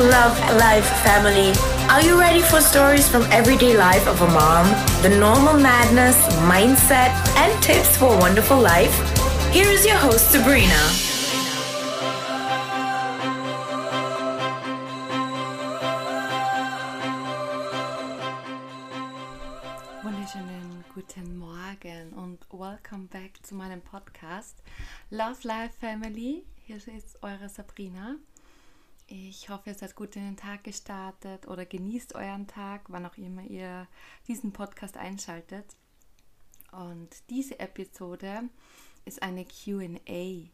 Love Life family. Are you ready for stories from everyday life of a mom? The normal madness, mindset, and tips for a wonderful life? Here is your host, Sabrina. Wunderschönen guten Morgen und welcome back zu meinem Podcast Love Life Family. Hier ist eure Sabrina. Ich hoffe, ihr seid gut in den Tag gestartet oder genießt euren Tag, wann auch immer ihr diesen Podcast einschaltet. Und diese Episode ist eine QA-Episode.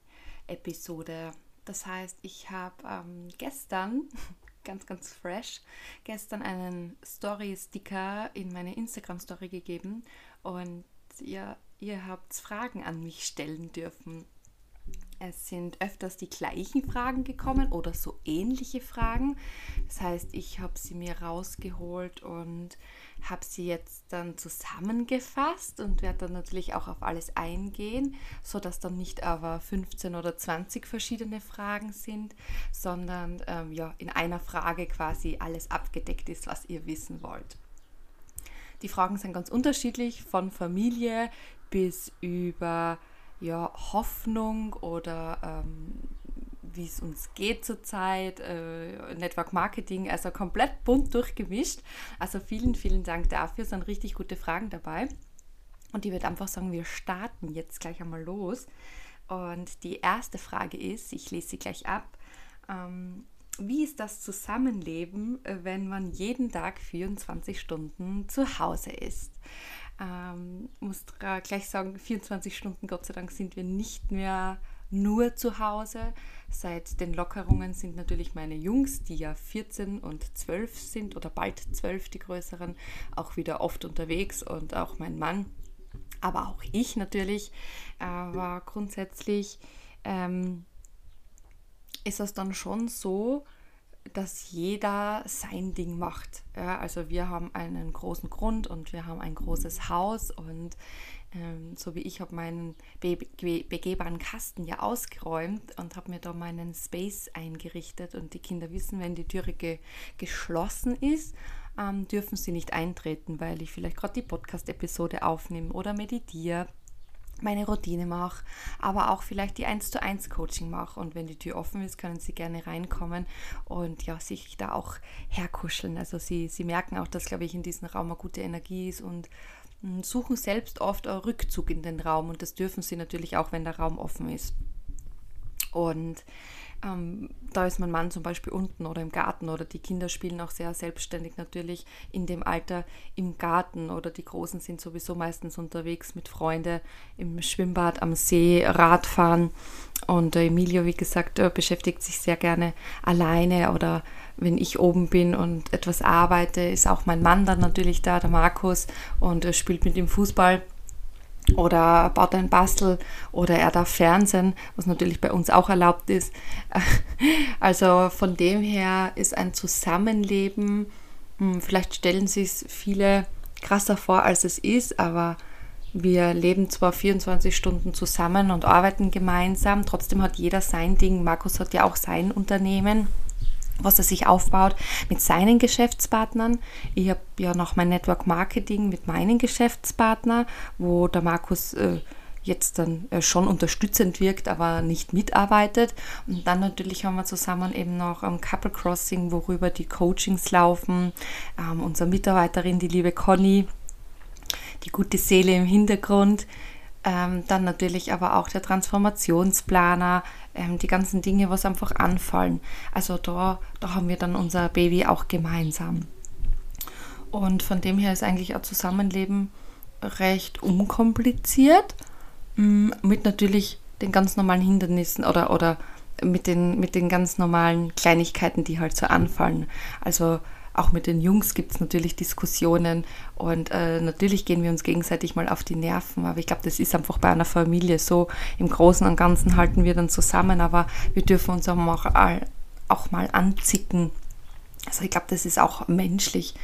Das heißt, ich habe ähm, gestern, ganz, ganz fresh, gestern einen Story-Sticker in meine Instagram-Story gegeben und ihr, ihr habt Fragen an mich stellen dürfen. Es sind öfters die gleichen Fragen gekommen oder so ähnliche Fragen. Das heißt, ich habe sie mir rausgeholt und habe sie jetzt dann zusammengefasst und werde dann natürlich auch auf alles eingehen, sodass dann nicht aber 15 oder 20 verschiedene Fragen sind, sondern ähm, ja, in einer Frage quasi alles abgedeckt ist, was ihr wissen wollt. Die Fragen sind ganz unterschiedlich, von Familie bis über ja, Hoffnung oder ähm, wie es uns geht zurzeit, äh, Network Marketing, also komplett bunt durchgemischt. Also vielen, vielen Dank dafür, es sind richtig gute Fragen dabei. Und ich würde einfach sagen, wir starten jetzt gleich einmal los. Und die erste Frage ist, ich lese sie gleich ab, ähm, wie ist das Zusammenleben, wenn man jeden Tag 24 Stunden zu Hause ist? Ähm, muss gleich sagen, 24 Stunden, Gott sei Dank, sind wir nicht mehr nur zu Hause. Seit den Lockerungen sind natürlich meine Jungs, die ja 14 und 12 sind oder bald 12 die größeren, auch wieder oft unterwegs und auch mein Mann, aber auch ich natürlich. Aber grundsätzlich ähm, ist es dann schon so, dass jeder sein Ding macht. Ja, also wir haben einen großen Grund und wir haben ein großes Haus und ähm, so wie ich habe meinen be be begehbaren Kasten ja ausgeräumt und habe mir da meinen Space eingerichtet und die Kinder wissen, wenn die Türe ge geschlossen ist, ähm, dürfen sie nicht eintreten, weil ich vielleicht gerade die Podcast-Episode aufnehme oder meditiere meine Routine mache, aber auch vielleicht die 1 zu 1 Coaching mache. Und wenn die Tür offen ist, können sie gerne reinkommen und ja, sich da auch herkuscheln. Also sie, sie merken auch, dass, glaube ich, in diesem Raum eine gute Energie ist und hm, suchen selbst oft einen Rückzug in den Raum. Und das dürfen sie natürlich auch, wenn der Raum offen ist. Und ähm, da ist mein Mann zum Beispiel unten oder im Garten oder die Kinder spielen auch sehr selbstständig natürlich in dem Alter im Garten oder die Großen sind sowieso meistens unterwegs mit Freunden im Schwimmbad, am See, Radfahren. Und äh, Emilio, wie gesagt, äh, beschäftigt sich sehr gerne alleine oder wenn ich oben bin und etwas arbeite, ist auch mein Mann dann natürlich da, der Markus, und äh, spielt mit ihm Fußball oder baut ein Bastel oder er darf Fernsehen, was natürlich bei uns auch erlaubt ist. Also von dem her ist ein Zusammenleben, hm, vielleicht stellen sich es viele krasser vor, als es ist, aber wir leben zwar 24 Stunden zusammen und arbeiten gemeinsam, trotzdem hat jeder sein Ding. Markus hat ja auch sein Unternehmen was er sich aufbaut mit seinen Geschäftspartnern. Ich habe ja noch mein Network Marketing mit meinen Geschäftspartnern, wo der Markus äh, jetzt dann äh, schon unterstützend wirkt, aber nicht mitarbeitet. Und dann natürlich haben wir zusammen eben noch ähm, Couple Crossing, worüber die Coachings laufen. Ähm, unsere Mitarbeiterin, die liebe Conny, die gute Seele im Hintergrund, ähm, dann natürlich aber auch der Transformationsplaner, ähm, die ganzen Dinge, was einfach anfallen. Also da, da haben wir dann unser Baby auch gemeinsam. Und von dem her ist eigentlich ein Zusammenleben recht unkompliziert, mm, mit natürlich den ganz normalen Hindernissen oder, oder mit, den, mit den ganz normalen Kleinigkeiten, die halt so anfallen. Also auch mit den Jungs gibt es natürlich Diskussionen und äh, natürlich gehen wir uns gegenseitig mal auf die Nerven. Aber ich glaube, das ist einfach bei einer Familie so. Im Großen und Ganzen halten wir dann zusammen, aber wir dürfen uns auch mal, auch mal anzicken. Also ich glaube, das ist auch menschlich.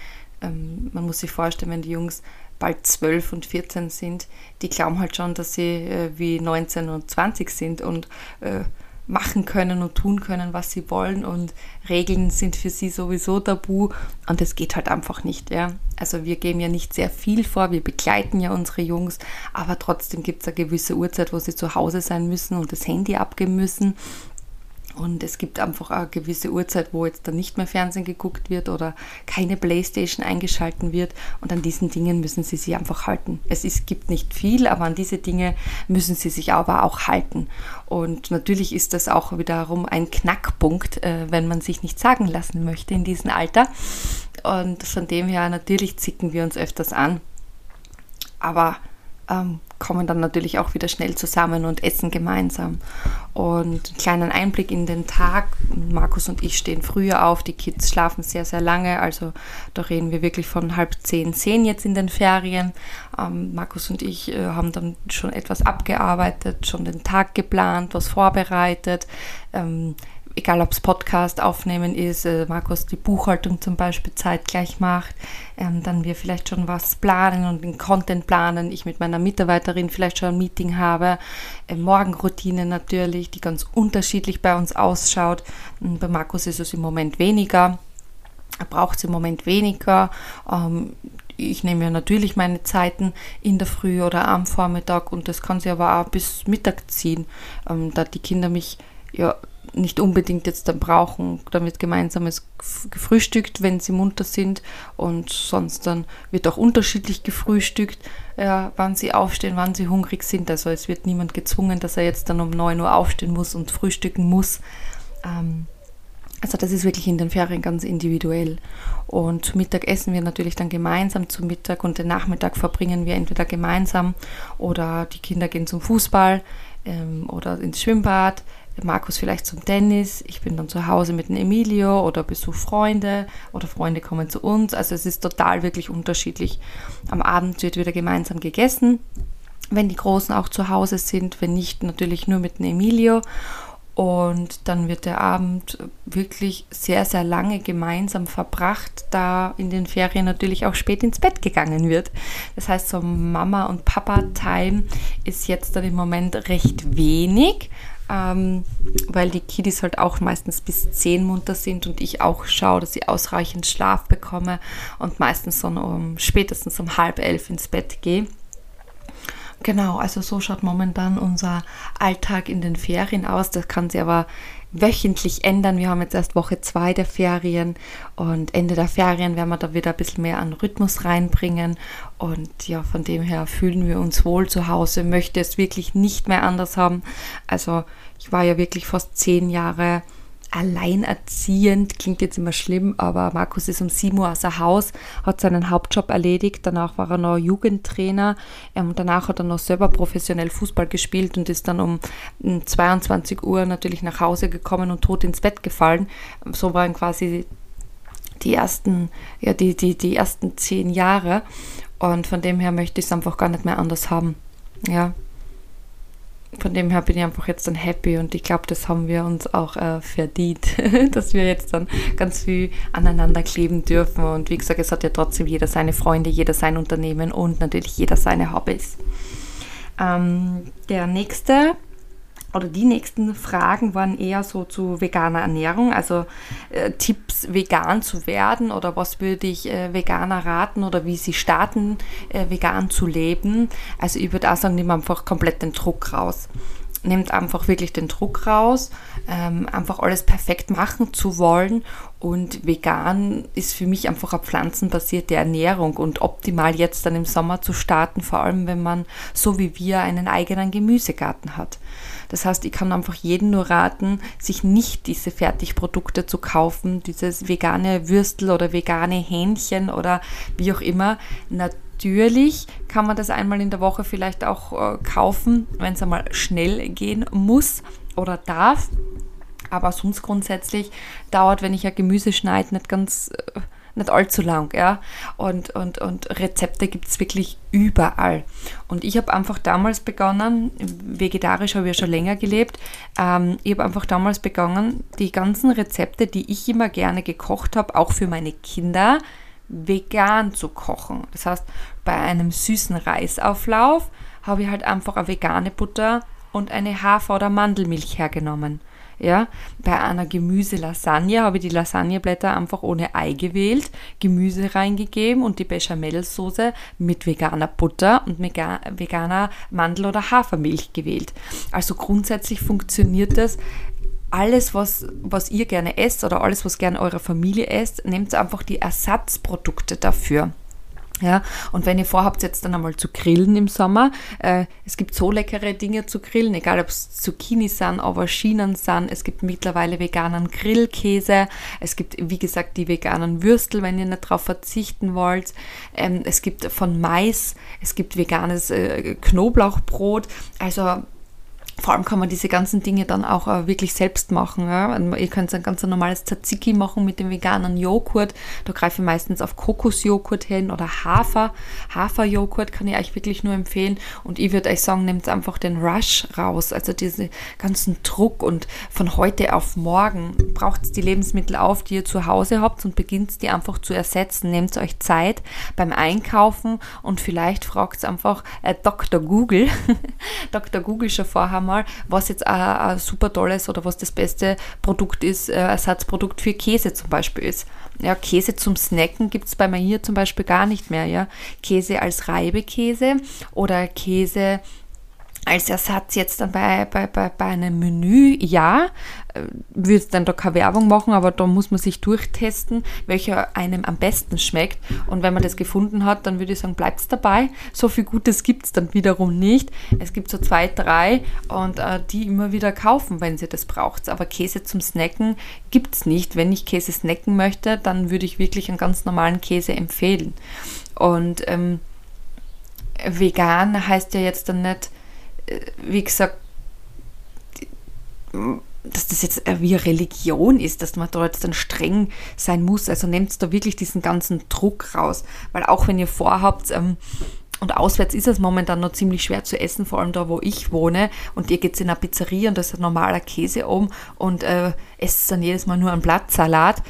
Ähm, man muss sich vorstellen, wenn die Jungs bald 12 und 14 sind, die glauben halt schon, dass sie äh, wie 19 und 20 sind und äh, machen können und tun können, was sie wollen und Regeln sind für sie sowieso tabu und es geht halt einfach nicht, ja. Also wir geben ja nicht sehr viel vor, wir begleiten ja unsere Jungs, aber trotzdem gibt es eine gewisse Uhrzeit, wo sie zu Hause sein müssen und das Handy abgeben müssen und es gibt einfach eine gewisse Uhrzeit, wo jetzt dann nicht mehr Fernsehen geguckt wird oder keine Playstation eingeschalten wird. Und an diesen Dingen müssen sie sich einfach halten. Es ist, gibt nicht viel, aber an diese Dinge müssen sie sich aber auch halten. Und natürlich ist das auch wiederum ein Knackpunkt, äh, wenn man sich nicht sagen lassen möchte in diesem Alter. Und von dem her natürlich zicken wir uns öfters an. Aber ähm, kommen dann natürlich auch wieder schnell zusammen und essen gemeinsam. Und einen kleinen Einblick in den Tag. Markus und ich stehen früher auf, die Kids schlafen sehr, sehr lange. Also da reden wir wirklich von halb zehn, zehn jetzt in den Ferien. Ähm, Markus und ich äh, haben dann schon etwas abgearbeitet, schon den Tag geplant, was vorbereitet. Ähm, egal ob es Podcast aufnehmen ist, äh, Markus die Buchhaltung zum Beispiel zeitgleich macht, ähm, dann wir vielleicht schon was planen und den Content planen, ich mit meiner Mitarbeiterin vielleicht schon ein Meeting habe, äh, Morgenroutine natürlich, die ganz unterschiedlich bei uns ausschaut. Und bei Markus ist es im Moment weniger, er braucht es im Moment weniger. Ähm, ich nehme ja natürlich meine Zeiten in der Früh oder am Vormittag und das kann sich aber auch bis Mittag ziehen, ähm, da die Kinder mich ja nicht unbedingt jetzt dann brauchen. Dann wird gemeinsames gefrühstückt, wenn sie munter sind und sonst dann wird auch unterschiedlich gefrühstückt, ja, wann sie aufstehen, wann sie hungrig sind. Also es wird niemand gezwungen, dass er jetzt dann um 9 Uhr aufstehen muss und frühstücken muss. Ähm, also das ist wirklich in den Ferien ganz individuell. Und zu Mittag essen wir natürlich dann gemeinsam zu Mittag und den Nachmittag verbringen wir entweder gemeinsam oder die Kinder gehen zum Fußball ähm, oder ins Schwimmbad Markus vielleicht zum Tennis, ich bin dann zu Hause mit dem Emilio oder besuche Freunde oder Freunde kommen zu uns. Also es ist total wirklich unterschiedlich. Am Abend wird wieder gemeinsam gegessen, wenn die Großen auch zu Hause sind, wenn nicht natürlich nur mit dem Emilio. Und dann wird der Abend wirklich sehr, sehr lange gemeinsam verbracht, da in den Ferien natürlich auch spät ins Bett gegangen wird. Das heißt, so Mama- und Papa-Time ist jetzt dann im Moment recht wenig ähm, weil die Kiddies halt auch meistens bis 10 munter sind und ich auch schaue, dass sie ausreichend Schlaf bekomme und meistens so um spätestens um halb elf ins Bett gehe. Genau, also so schaut momentan unser Alltag in den Ferien aus. Das kann sich aber wöchentlich ändern. Wir haben jetzt erst Woche 2 der Ferien und Ende der Ferien werden wir da wieder ein bisschen mehr an Rhythmus reinbringen. Und ja, von dem her fühlen wir uns wohl zu Hause, möchte es wirklich nicht mehr anders haben. Also ich war ja wirklich fast zehn Jahre alleinerziehend, klingt jetzt immer schlimm, aber Markus ist um 7 Uhr aus dem Haus, hat seinen Hauptjob erledigt, danach war er noch Jugendtrainer ähm, danach hat er noch selber professionell Fußball gespielt und ist dann um 22 Uhr natürlich nach Hause gekommen und tot ins Bett gefallen. So waren quasi die ersten, ja, die, die, die ersten zehn Jahre und von dem her möchte ich es einfach gar nicht mehr anders haben. Ja, von dem her bin ich einfach jetzt dann happy und ich glaube, das haben wir uns auch äh, verdient, dass wir jetzt dann ganz viel aneinander kleben dürfen. Und wie gesagt, es hat ja trotzdem jeder seine Freunde, jeder sein Unternehmen und natürlich jeder seine Hobbys. Ähm, der nächste oder die nächsten Fragen waren eher so zu veganer Ernährung, also äh, Tipps, vegan zu werden oder was würde ich äh, Veganer raten oder wie sie starten, äh, vegan zu leben. Also ich würde auch sagen, nimm einfach komplett den Druck raus. Nehmt einfach wirklich den Druck raus, ähm, einfach alles perfekt machen zu wollen. Und vegan ist für mich einfach eine pflanzenbasierte Ernährung und optimal jetzt dann im Sommer zu starten, vor allem wenn man so wie wir einen eigenen Gemüsegarten hat. Das heißt, ich kann einfach jedem nur raten, sich nicht diese Fertigprodukte zu kaufen, dieses vegane Würstel oder vegane Hähnchen oder wie auch immer. Natürlich kann man das einmal in der Woche vielleicht auch äh, kaufen, wenn es einmal schnell gehen muss oder darf. Aber sonst grundsätzlich dauert, wenn ich ja Gemüse schneide, nicht ganz äh, nicht allzu lang, ja. Und, und, und Rezepte gibt es wirklich überall. Und ich habe einfach damals begonnen, vegetarisch habe ich ja schon länger gelebt, ähm, ich habe einfach damals begonnen, die ganzen Rezepte, die ich immer gerne gekocht habe, auch für meine Kinder, vegan zu kochen. Das heißt, bei einem süßen Reisauflauf habe ich halt einfach eine vegane Butter und eine Hafer- oder Mandelmilch hergenommen. Ja, bei einer Gemüselasagne habe ich die Lasagneblätter einfach ohne Ei gewählt, Gemüse reingegeben und die Bechamelsoße mit veganer Butter und veganer Mandel- oder Hafermilch gewählt. Also grundsätzlich funktioniert das alles, was, was ihr gerne esst oder alles, was gerne eure Familie esst, nehmt einfach die Ersatzprodukte dafür. Ja, und wenn ihr vorhabt, jetzt dann einmal zu grillen im Sommer, äh, es gibt so leckere Dinge zu grillen, egal ob es Zucchini sind, Auberginen sind, es gibt mittlerweile veganen Grillkäse, es gibt, wie gesagt, die veganen Würstel, wenn ihr nicht darauf verzichten wollt, ähm, es gibt von Mais, es gibt veganes äh, Knoblauchbrot, also vor allem kann man diese ganzen Dinge dann auch äh, wirklich selbst machen. Ja? Ihr könnt ein ganz normales Tzatziki machen mit dem veganen Joghurt. Da greife ich meistens auf Kokosjoghurt hin oder Hafer. Haferjoghurt kann ich euch wirklich nur empfehlen. Und ich würde euch sagen, nehmt einfach den Rush raus. Also diesen ganzen Druck und von heute auf morgen braucht die Lebensmittel auf, die ihr zu Hause habt und beginnt die einfach zu ersetzen. Nehmt euch Zeit beim Einkaufen und vielleicht fragt einfach äh, Dr. Google. Dr. Google schon vorher mal, was jetzt ein, super tolles oder was das beste Produkt ist, äh, Ersatzprodukt für Käse zum Beispiel ist. Ja, Käse zum Snacken gibt es bei mir hier zum Beispiel gar nicht mehr. Ja? Käse als Reibekäse oder Käse als Ersatz jetzt dann bei, bei, bei, einem Menü, ja, äh, würde dann da keine Werbung machen, aber da muss man sich durchtesten, welcher einem am besten schmeckt. Und wenn man das gefunden hat, dann würde ich sagen, bleibt es dabei. So viel Gutes gibt es dann wiederum nicht. Es gibt so zwei, drei und äh, die immer wieder kaufen, wenn sie das braucht. Aber Käse zum Snacken gibt es nicht. Wenn ich Käse snacken möchte, dann würde ich wirklich einen ganz normalen Käse empfehlen. Und ähm, vegan heißt ja jetzt dann nicht, wie gesagt, dass das jetzt wie eine Religion ist, dass man da jetzt dann streng sein muss. Also nehmt da wirklich diesen ganzen Druck raus. Weil auch wenn ihr vorhabt, ähm, und auswärts ist es momentan noch ziemlich schwer zu essen, vor allem da, wo ich wohne. Und ihr geht in eine Pizzeria und da ist ein normaler Käse um und äh, esst dann jedes Mal nur einen Blattsalat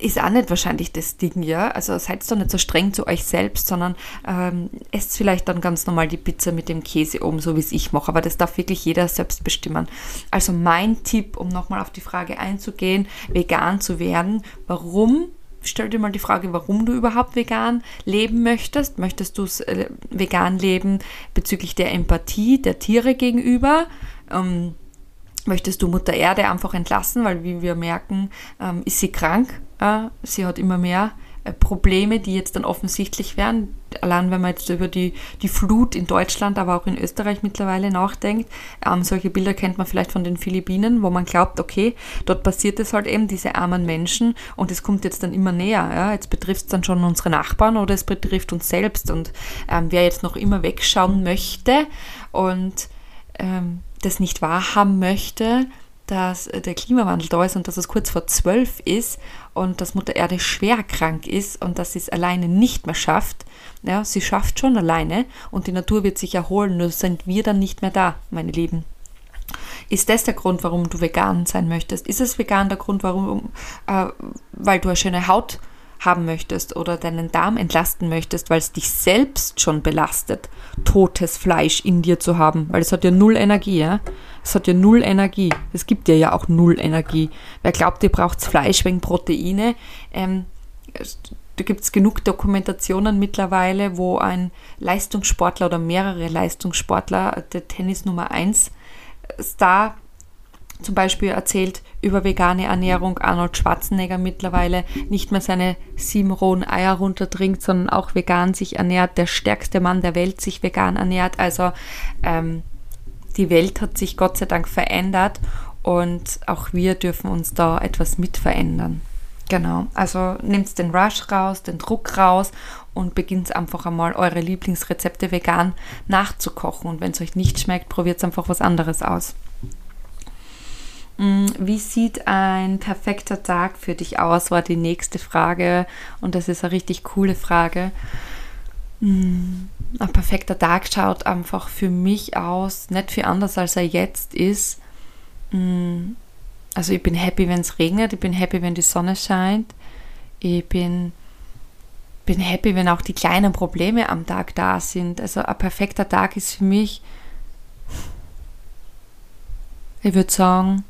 ist auch nicht wahrscheinlich das Ding, ja. Also seid doch nicht so streng zu euch selbst, sondern ähm, esst vielleicht dann ganz normal die Pizza mit dem Käse oben, so wie es ich mache. Aber das darf wirklich jeder selbst bestimmen. Also mein Tipp, um nochmal auf die Frage einzugehen, vegan zu werden. Warum? Stell dir mal die Frage, warum du überhaupt vegan leben möchtest. Möchtest du äh, vegan leben bezüglich der Empathie der Tiere gegenüber? Ähm, möchtest du Mutter Erde einfach entlassen, weil wie wir merken, ähm, ist sie krank. Äh, sie hat immer mehr äh, Probleme, die jetzt dann offensichtlich werden. Allein wenn man jetzt über die, die Flut in Deutschland, aber auch in Österreich mittlerweile nachdenkt. Ähm, solche Bilder kennt man vielleicht von den Philippinen, wo man glaubt, okay, dort passiert es halt eben, diese armen Menschen und es kommt jetzt dann immer näher. Ja? Jetzt betrifft es dann schon unsere Nachbarn oder es betrifft uns selbst. Und ähm, wer jetzt noch immer wegschauen möchte und ähm, das nicht wahrhaben möchte, dass äh, der Klimawandel da ist und dass es kurz vor zwölf ist und dass Mutter Erde schwer krank ist und dass sie es alleine nicht mehr schafft. Ja, sie schafft schon alleine und die Natur wird sich erholen, nur sind wir dann nicht mehr da, meine Lieben. Ist das der Grund, warum du vegan sein möchtest? Ist es vegan der Grund, warum, äh, weil du eine schöne Haut haben möchtest oder deinen Darm entlasten möchtest, weil es dich selbst schon belastet, totes Fleisch in dir zu haben, weil es hat ja null Energie, ja? Es hat ja null Energie. Es gibt dir ja auch null Energie. Wer glaubt, ihr braucht Fleisch wegen Proteine? Ähm, da gibt es genug Dokumentationen mittlerweile, wo ein Leistungssportler oder mehrere Leistungssportler, der Tennis Nummer 1 Star zum Beispiel erzählt über vegane Ernährung Arnold Schwarzenegger mittlerweile nicht mehr seine sieben rohen Eier runtertrinkt, sondern auch vegan sich ernährt, der stärkste Mann der Welt sich vegan ernährt. Also ähm, die Welt hat sich Gott sei Dank verändert und auch wir dürfen uns da etwas mit verändern. Genau, also nehmt den Rush raus, den Druck raus und beginnt einfach einmal eure Lieblingsrezepte vegan nachzukochen. Und wenn es euch nicht schmeckt, probiert einfach was anderes aus. Mm, wie sieht ein perfekter Tag für dich aus, war die nächste Frage. Und das ist eine richtig coole Frage. Mm, ein perfekter Tag schaut einfach für mich aus, nicht viel anders als er jetzt ist. Mm, also ich bin happy, wenn es regnet, ich bin happy, wenn die Sonne scheint. Ich bin, bin happy, wenn auch die kleinen Probleme am Tag da sind. Also ein perfekter Tag ist für mich, ich würde sagen,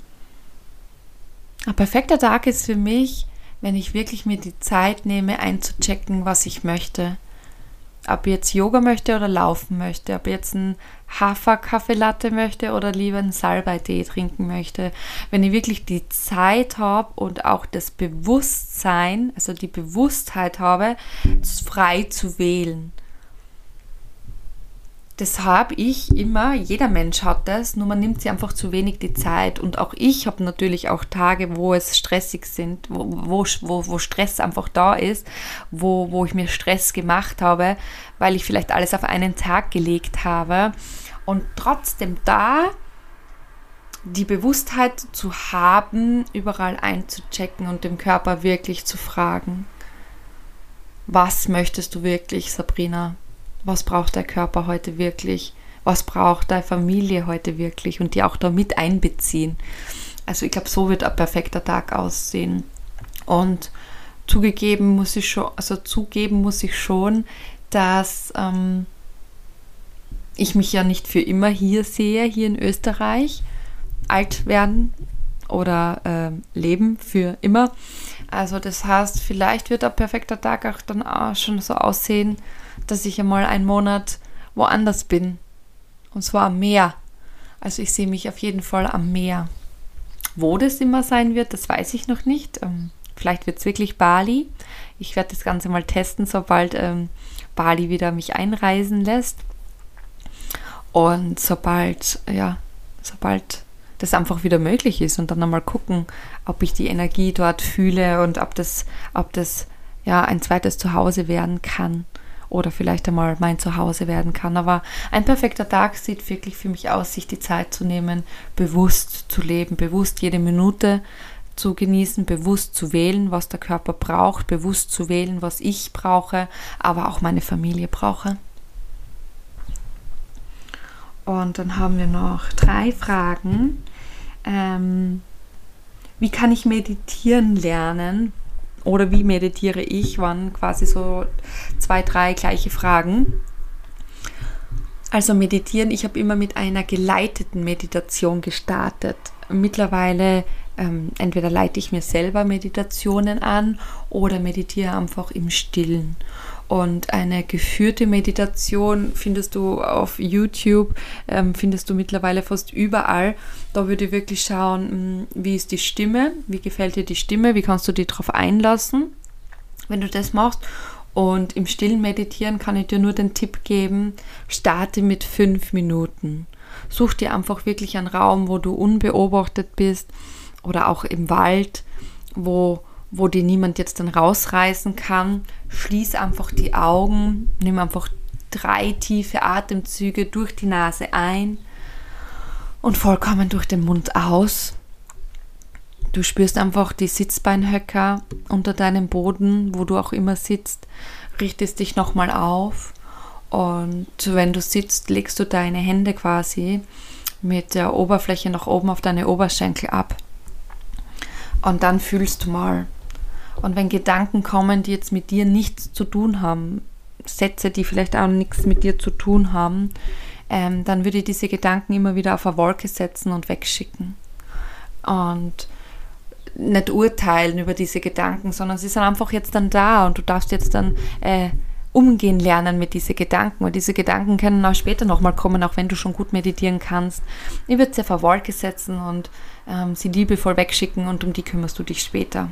ein perfekter Tag ist für mich, wenn ich wirklich mir die Zeit nehme, einzuchecken, was ich möchte. Ob ich jetzt Yoga möchte oder laufen möchte, ob ich jetzt einen Hafer-Kaffeelatte möchte oder lieber einen Salbei-Tee trinken möchte. Wenn ich wirklich die Zeit habe und auch das Bewusstsein, also die Bewusstheit habe, frei zu wählen das habe ich immer, jeder Mensch hat das, nur man nimmt sich einfach zu wenig die Zeit. Und auch ich habe natürlich auch Tage, wo es stressig sind, wo, wo, wo, wo Stress einfach da ist, wo, wo ich mir Stress gemacht habe, weil ich vielleicht alles auf einen Tag gelegt habe. Und trotzdem da die Bewusstheit zu haben, überall einzuchecken und dem Körper wirklich zu fragen, was möchtest du wirklich, Sabrina? Was braucht der Körper heute wirklich, was braucht deine Familie heute wirklich und die auch da mit einbeziehen. Also ich glaube, so wird ein perfekter Tag aussehen. Und zugegeben muss ich schon, also zugeben muss ich schon, dass ähm, ich mich ja nicht für immer hier sehe, hier in Österreich, alt werden oder äh, leben für immer. Also das heißt, vielleicht wird ein perfekter Tag auch dann auch schon so aussehen, dass ich einmal einen Monat woanders bin. Und zwar am Meer. Also ich sehe mich auf jeden Fall am Meer. Wo das immer sein wird, das weiß ich noch nicht. Ähm, vielleicht wird es wirklich Bali. Ich werde das Ganze mal testen, sobald ähm, Bali wieder mich einreisen lässt. Und sobald, ja, sobald das einfach wieder möglich ist und dann einmal gucken, ob ich die Energie dort fühle und ob das, ob das ja ein zweites Zuhause werden kann oder vielleicht einmal mein Zuhause werden kann. Aber ein perfekter Tag sieht wirklich für mich aus, sich die Zeit zu nehmen, bewusst zu leben, bewusst jede Minute zu genießen, bewusst zu wählen, was der Körper braucht, bewusst zu wählen, was ich brauche, aber auch meine Familie brauche. Und dann haben wir noch drei Fragen. Ähm, wie kann ich meditieren lernen? Oder wie meditiere ich, waren quasi so zwei, drei gleiche Fragen. Also meditieren, ich habe immer mit einer geleiteten Meditation gestartet. Mittlerweile ähm, entweder leite ich mir selber Meditationen an oder meditiere einfach im Stillen. Und eine geführte Meditation findest du auf YouTube, ähm, findest du mittlerweile fast überall. Da würde ich wirklich schauen, hm, wie ist die Stimme, wie gefällt dir die Stimme, wie kannst du dich darauf einlassen, wenn du das machst. Und im stillen Meditieren kann ich dir nur den Tipp geben, starte mit fünf Minuten. Such dir einfach wirklich einen Raum, wo du unbeobachtet bist oder auch im Wald, wo wo dir niemand jetzt dann rausreißen kann. Schließ einfach die Augen, nimm einfach drei tiefe Atemzüge durch die Nase ein und vollkommen durch den Mund aus. Du spürst einfach die Sitzbeinhöcker unter deinem Boden, wo du auch immer sitzt, richtest dich nochmal auf und wenn du sitzt, legst du deine Hände quasi mit der Oberfläche nach oben auf deine Oberschenkel ab. Und dann fühlst du mal, und wenn Gedanken kommen, die jetzt mit dir nichts zu tun haben, Sätze, die vielleicht auch nichts mit dir zu tun haben, ähm, dann würde ich diese Gedanken immer wieder auf eine Wolke setzen und wegschicken. Und nicht urteilen über diese Gedanken, sondern sie sind einfach jetzt dann da und du darfst jetzt dann äh, umgehen lernen mit diesen Gedanken. Und diese Gedanken können auch später nochmal kommen, auch wenn du schon gut meditieren kannst. Ich würde sie auf eine Wolke setzen und ähm, sie liebevoll wegschicken und um die kümmerst du dich später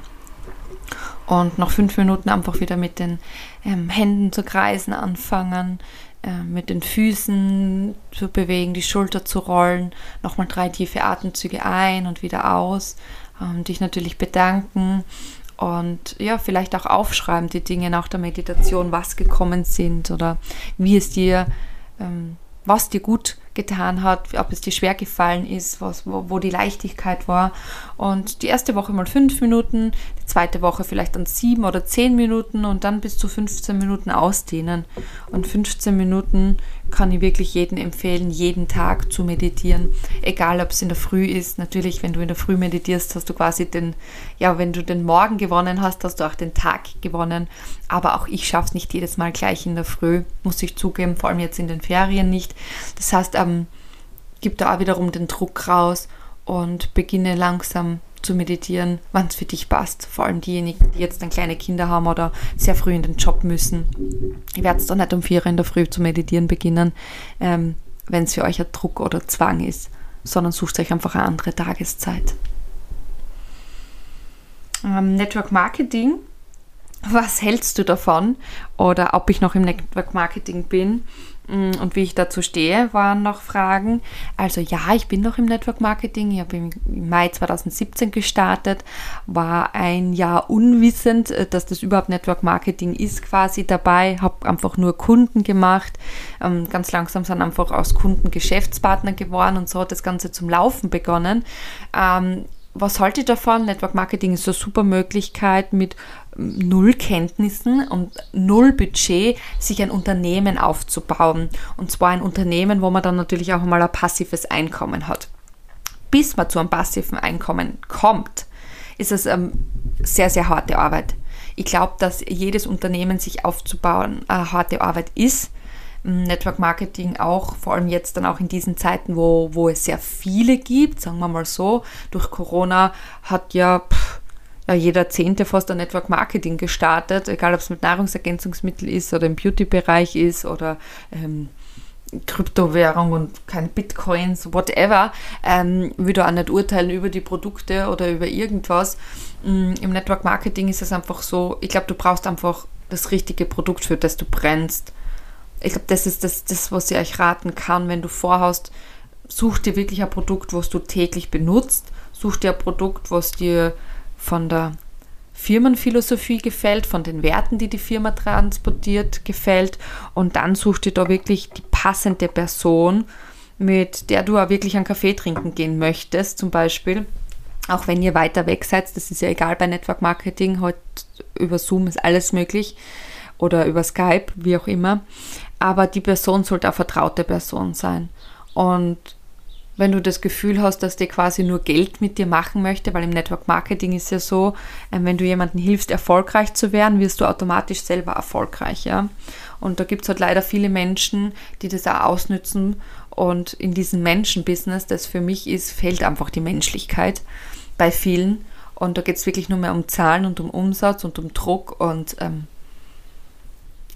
und nach fünf Minuten einfach wieder mit den ähm, Händen zu kreisen anfangen, äh, mit den Füßen zu bewegen, die Schulter zu rollen, nochmal drei tiefe Atemzüge ein und wieder aus, ähm, dich natürlich bedanken und ja, vielleicht auch aufschreiben die Dinge nach der Meditation, was gekommen sind oder wie es dir, ähm, was dir gut getan hat, ob es dir schwer gefallen ist, was, wo, wo die Leichtigkeit war. Und die erste Woche mal fünf Minuten, die zweite Woche vielleicht dann sieben oder zehn Minuten und dann bis zu 15 Minuten ausdehnen. Und 15 Minuten kann ich wirklich jedem empfehlen, jeden Tag zu meditieren. Egal, ob es in der Früh ist. Natürlich, wenn du in der Früh meditierst, hast du quasi den, ja, wenn du den Morgen gewonnen hast, hast du auch den Tag gewonnen. Aber auch ich schaffe es nicht jedes Mal gleich in der Früh, muss ich zugeben, vor allem jetzt in den Ferien nicht. Das heißt, ähm, gib da auch wiederum den Druck raus und beginne langsam zu meditieren, wann es für dich passt. Vor allem diejenigen, die jetzt dann kleine Kinder haben oder sehr früh in den Job müssen. Ich werde es doch nicht um vier in der Früh zu meditieren beginnen, ähm, wenn es für euch ein Druck oder Zwang ist, sondern sucht euch einfach eine andere Tageszeit. Ähm, Network Marketing, was hältst du davon? Oder ob ich noch im Network Marketing bin? Mm, und wie ich dazu stehe, waren noch Fragen. Also ja, ich bin noch im Network Marketing. Ich habe im Mai 2017 gestartet, war ein Jahr unwissend, äh, dass das überhaupt Network Marketing ist quasi dabei, habe einfach nur Kunden gemacht. Ähm, ganz langsam sind einfach aus Kunden Geschäftspartner geworden und so hat das Ganze zum Laufen begonnen. Ähm, was halte ich davon? Network Marketing ist eine super Möglichkeit mit null Kenntnissen und null Budget sich ein Unternehmen aufzubauen. Und zwar ein Unternehmen, wo man dann natürlich auch mal ein passives Einkommen hat. Bis man zu einem passiven Einkommen kommt, ist es ähm, sehr, sehr harte Arbeit. Ich glaube, dass jedes Unternehmen sich aufzubauen eine harte Arbeit ist. Network Marketing auch, vor allem jetzt dann auch in diesen Zeiten, wo, wo es sehr viele gibt, sagen wir mal so. Durch Corona hat ja pff, ja, jeder Zehnte fast ein Network Marketing gestartet, egal ob es mit Nahrungsergänzungsmittel ist oder im Beauty-Bereich ist oder ähm, Kryptowährung und keine Bitcoins, whatever, ähm, würde auch nicht urteilen über die Produkte oder über irgendwas. Ähm, Im Network Marketing ist es einfach so, ich glaube, du brauchst einfach das richtige Produkt, für das du brennst. Ich glaube, das ist das, das, was ich euch raten kann, wenn du vorhast, such dir wirklich ein Produkt, was du täglich benutzt, such dir ein Produkt, was dir von der Firmenphilosophie gefällt, von den Werten, die die Firma transportiert, gefällt. Und dann suchst du da wirklich die passende Person, mit der du auch wirklich einen Kaffee trinken gehen möchtest, zum Beispiel. Auch wenn ihr weiter weg seid, das ist ja egal bei Network Marketing, heute über Zoom ist alles möglich oder über Skype, wie auch immer. Aber die Person sollte eine vertraute Person sein. Und wenn du das Gefühl hast, dass der quasi nur Geld mit dir machen möchte, weil im Network Marketing ist ja so, ähm, wenn du jemandem hilfst, erfolgreich zu werden, wirst du automatisch selber erfolgreich, ja. Und da gibt es halt leider viele Menschen, die das auch ausnützen und in diesem Menschenbusiness, das für mich ist, fehlt einfach die Menschlichkeit bei vielen. Und da geht es wirklich nur mehr um Zahlen und um Umsatz und um Druck und ähm,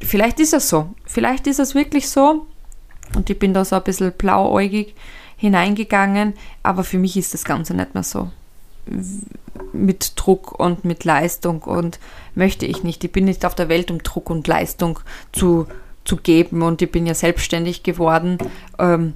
vielleicht ist es so. Vielleicht ist es wirklich so. Und ich bin da so ein bisschen blauäugig hineingegangen, aber für mich ist das Ganze nicht mehr so. Mit Druck und mit Leistung und möchte ich nicht. Ich bin nicht auf der Welt, um Druck und Leistung zu, zu geben und ich bin ja selbstständig geworden. Ähm,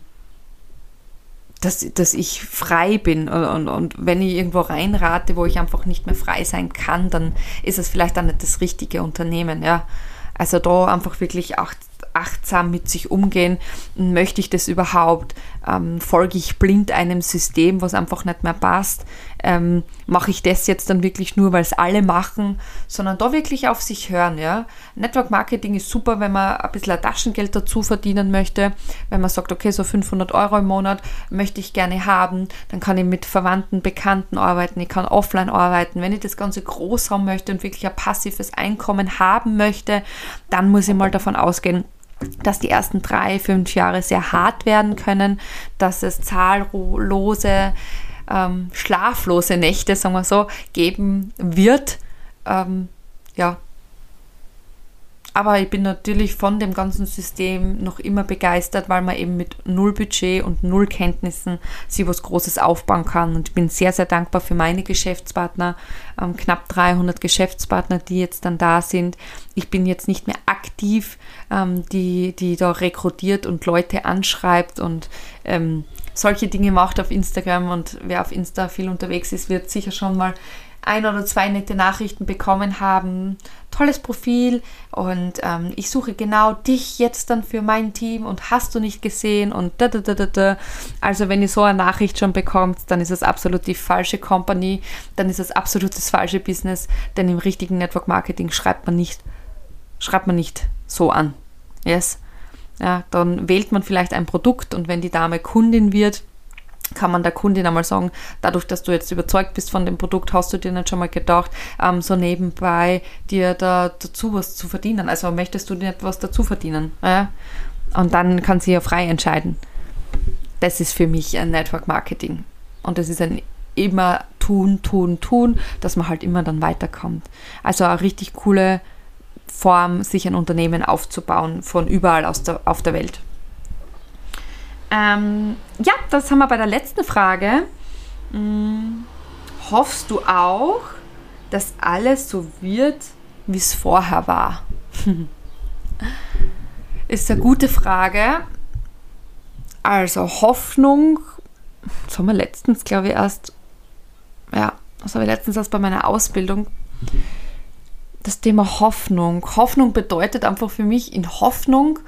dass, dass ich frei bin und, und, und, wenn ich irgendwo reinrate, wo ich einfach nicht mehr frei sein kann, dann ist es vielleicht auch nicht das richtige Unternehmen, ja. Also da einfach wirklich acht, achtsam mit sich umgehen. Möchte ich das überhaupt? Ähm, folge ich blind einem System, was einfach nicht mehr passt? Ähm, mache ich das jetzt dann wirklich nur, weil es alle machen, sondern da wirklich auf sich hören. Ja? Network Marketing ist super, wenn man ein bisschen Taschengeld dazu verdienen möchte. Wenn man sagt, okay, so 500 Euro im Monat möchte ich gerne haben, dann kann ich mit Verwandten, Bekannten arbeiten, ich kann offline arbeiten. Wenn ich das Ganze groß haben möchte und wirklich ein passives Einkommen haben möchte, dann muss ich mal davon ausgehen, dass die ersten drei, fünf Jahre sehr hart werden können, dass es zahllose, ähm, schlaflose Nächte, sagen wir so, geben wird. Ähm, ja, aber ich bin natürlich von dem ganzen System noch immer begeistert, weil man eben mit null Budget und null Kenntnissen sich was Großes aufbauen kann. Und ich bin sehr, sehr dankbar für meine Geschäftspartner, ähm, knapp 300 Geschäftspartner, die jetzt dann da sind. Ich bin jetzt nicht mehr aktiv, ähm, die, die da rekrutiert und Leute anschreibt und ähm, solche Dinge macht auf Instagram. Und wer auf Insta viel unterwegs ist, wird sicher schon mal ein oder zwei nette Nachrichten bekommen haben. Tolles Profil und ähm, ich suche genau dich jetzt dann für mein Team und hast du nicht gesehen und da, da, da, da, da. Also wenn ihr so eine Nachricht schon bekommt, dann ist es absolut die falsche Company, dann ist es absolut das falsche Business, denn im richtigen Network Marketing schreibt man nicht, schreibt man nicht so an. Yes. Ja, dann wählt man vielleicht ein Produkt und wenn die Dame Kundin wird, kann man der Kundin einmal sagen, dadurch, dass du jetzt überzeugt bist von dem Produkt, hast du dir nicht schon mal gedacht, ähm, so nebenbei dir da dazu was zu verdienen. Also möchtest du dir etwas dazu verdienen? Ja? Und dann kann sie ja frei entscheiden. Das ist für mich ein Network Marketing. Und das ist ein immer tun, tun, tun, dass man halt immer dann weiterkommt. Also eine richtig coole Form, sich ein Unternehmen aufzubauen von überall aus der, auf der Welt. Ähm, ja, das haben wir bei der letzten Frage. Hm, hoffst du auch, dass alles so wird, wie es vorher war? Ist eine gute Frage. Also Hoffnung, das haben wir letztens, glaube ich, erst, ja, das habe ich letztens erst bei meiner Ausbildung. Das Thema Hoffnung. Hoffnung bedeutet einfach für mich, in Hoffnung,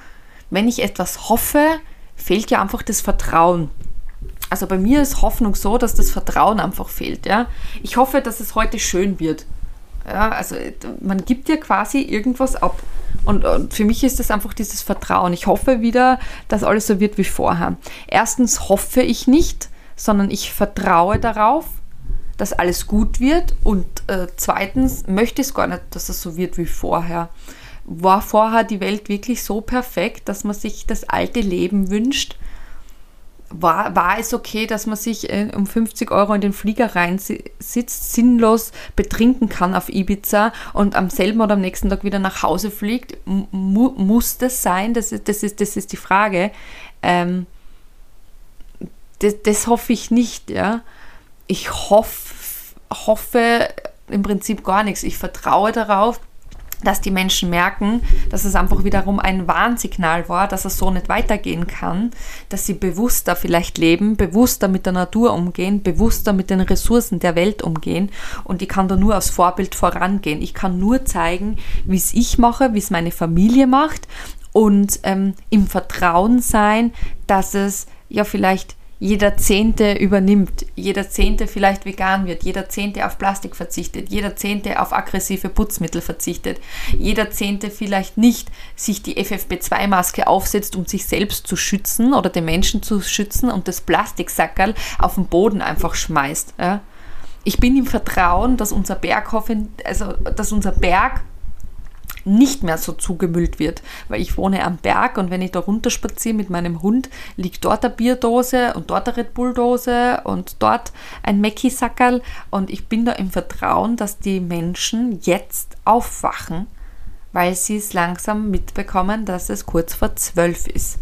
wenn ich etwas hoffe, fehlt ja einfach das Vertrauen. Also bei mir ist Hoffnung so, dass das Vertrauen einfach fehlt. Ja? Ich hoffe, dass es heute schön wird. Ja, also man gibt ja quasi irgendwas ab. Und, und, für mich ist das einfach dieses Vertrauen. Ich hoffe wieder, dass alles so wird wie vorher. Erstens hoffe ich nicht, sondern ich vertraue darauf, dass alles gut wird. Und äh, zweitens möchte ich es gar nicht, dass es so wird wie vorher. War vorher die Welt wirklich so perfekt, dass man sich das alte Leben wünscht? war, war es okay, dass man sich äh, um 50 Euro in den Flieger reinsitzt, sinnlos betrinken kann auf Ibiza und am selben oder am nächsten Tag wieder nach Hause fliegt? Mu muss das sein? Das ist, das ist, das ist die Frage. Ähm, das, das, hoffe ich nicht. Ja? Ich hoff, hoffe im Prinzip gar nichts. Ich vertraue darauf, dass die Menschen merken, dass es einfach wiederum ein Warnsignal war, dass es so nicht weitergehen kann, dass sie bewusster vielleicht leben, bewusster mit der Natur umgehen, bewusster mit den Ressourcen der Welt umgehen und ich kann da nur als Vorbild vorangehen. Ich kann nur zeigen, wie es ich mache, wie es meine Familie macht und ähm, im Vertrauen sein, dass es ja vielleicht jeder Zehnte übernimmt, jeder Zehnte vielleicht vegan wird, jeder Zehnte auf Plastik verzichtet, jeder Zehnte auf aggressive Putzmittel verzichtet, jeder Zehnte vielleicht nicht sich die FFP2-Maske aufsetzt, um sich selbst zu schützen oder den Menschen zu schützen und das Plastiksackerl auf den Boden einfach schmeißt. Ja? Ich bin im Vertrauen, dass unser Berg, also dass unser Berg nicht mehr so zugemüllt wird, weil ich wohne am Berg und wenn ich da runter spaziere mit meinem Hund, liegt dort eine Bierdose und dort eine Red Bull Dose und dort ein Mackie Sackerl und ich bin da im Vertrauen, dass die Menschen jetzt aufwachen, weil sie es langsam mitbekommen, dass es kurz vor zwölf ist.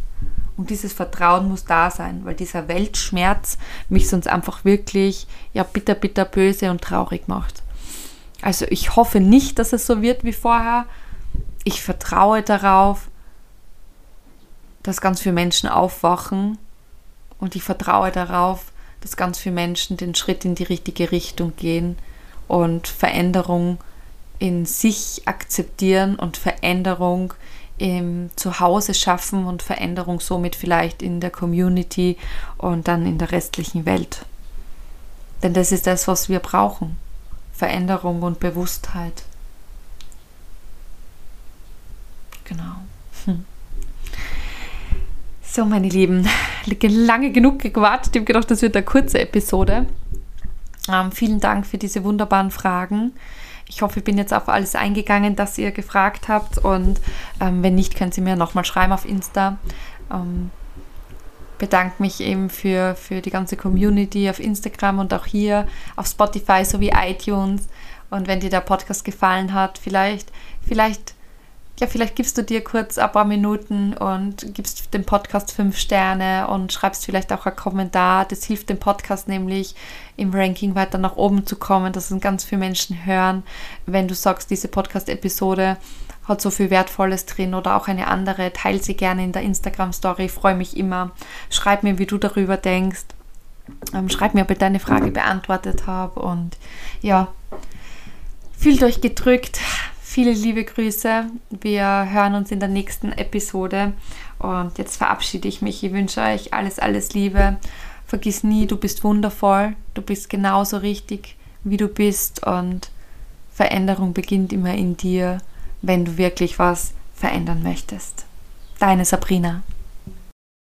Und dieses Vertrauen muss da sein, weil dieser Weltschmerz mich sonst einfach wirklich ja bitter, bitter böse und traurig macht. Also ich hoffe nicht, dass es so wird wie vorher, ich vertraue darauf, dass ganz viele Menschen aufwachen und ich vertraue darauf, dass ganz viele Menschen den Schritt in die richtige Richtung gehen und Veränderung in sich akzeptieren und Veränderung im Zuhause schaffen und Veränderung somit vielleicht in der Community und dann in der restlichen Welt. Denn das ist das, was wir brauchen. Veränderung und Bewusstheit. Genau. Hm. So, meine Lieben, lange genug gewartet. Ich habe gedacht, das wird eine kurze Episode. Ähm, vielen Dank für diese wunderbaren Fragen. Ich hoffe, ich bin jetzt auf alles eingegangen, das ihr gefragt habt. Und ähm, wenn nicht, könnt ihr mir nochmal schreiben auf Insta. Ähm, bedanke mich eben für, für die ganze Community auf Instagram und auch hier auf Spotify sowie iTunes. Und wenn dir der Podcast gefallen hat, vielleicht, vielleicht ja, vielleicht gibst du dir kurz ein paar Minuten und gibst dem Podcast fünf Sterne und schreibst vielleicht auch einen Kommentar. Das hilft dem Podcast nämlich im Ranking weiter nach oben zu kommen, dass es ganz viele Menschen hören, wenn du sagst, diese Podcast-Episode hat so viel Wertvolles drin oder auch eine andere. Teil sie gerne in der Instagram-Story. Freue mich immer. Schreib mir, wie du darüber denkst. Ähm, schreib mir, ob ich deine Frage beantwortet habe. Und ja, fühlt euch gedrückt. Viele liebe Grüße. Wir hören uns in der nächsten Episode. Und jetzt verabschiede ich mich. Ich wünsche euch alles, alles Liebe. Vergiss nie, du bist wundervoll. Du bist genauso richtig, wie du bist. Und Veränderung beginnt immer in dir, wenn du wirklich was verändern möchtest. Deine Sabrina.